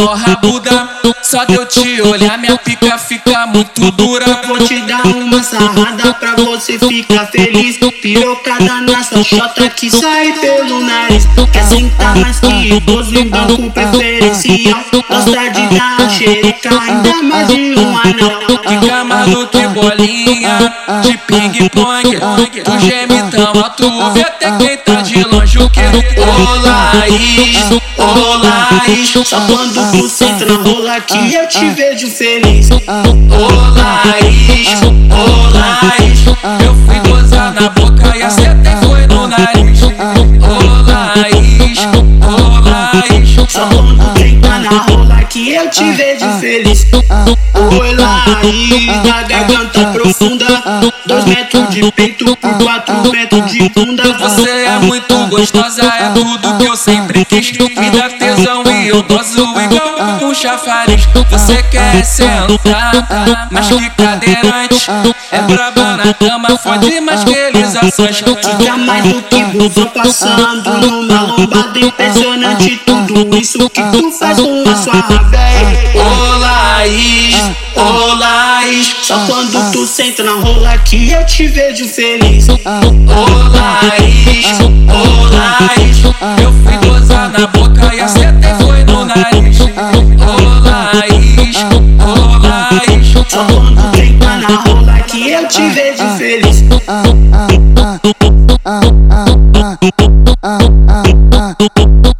mó rabuda. Só de eu te olhar, minha pica fica muito dura. Vou te dar uma sarrada pra você ficar feliz. Pirocada na sua chota que sai pelo nariz. Quer sentar mais que idoso em banco preferencial. Gosta de dar xereca, ainda mais de um anão. Fica maluco e bolinha de ping-pong. Tu geme tão alto, vê até quem tá de longe o que? Ô Laís, ô Laís, tu senta na rola que eu te vejo feliz. ô Laís, ô Laís. Eu fui gozar na boca e você até foi no nariz. Ô Laís, ô Laís. Só que eu te vejo feliz. Oi, Laís, na garganta profunda. Dois metros de peito por quatro metros de bunda. Você é muito gostosa, é tudo que eu sempre quis. Me dá tesão e eu gozo igual um chafariz. Você quer sentar, mas que cadeirante. É braba na cama, fode mais que realizações. Fica mais do que busão passando numa lombada impressionante. Tudo isso que tu faz com a sua véia. Ô Laís, ô Laís. Só quando tu senta na rola que eu te vejo feliz. Ô Laís, ô Laís. Eu fui gozar na boca e você até foi no nariz. Ô Laís, ô Laís. Só quando senta na rola que eu te vejo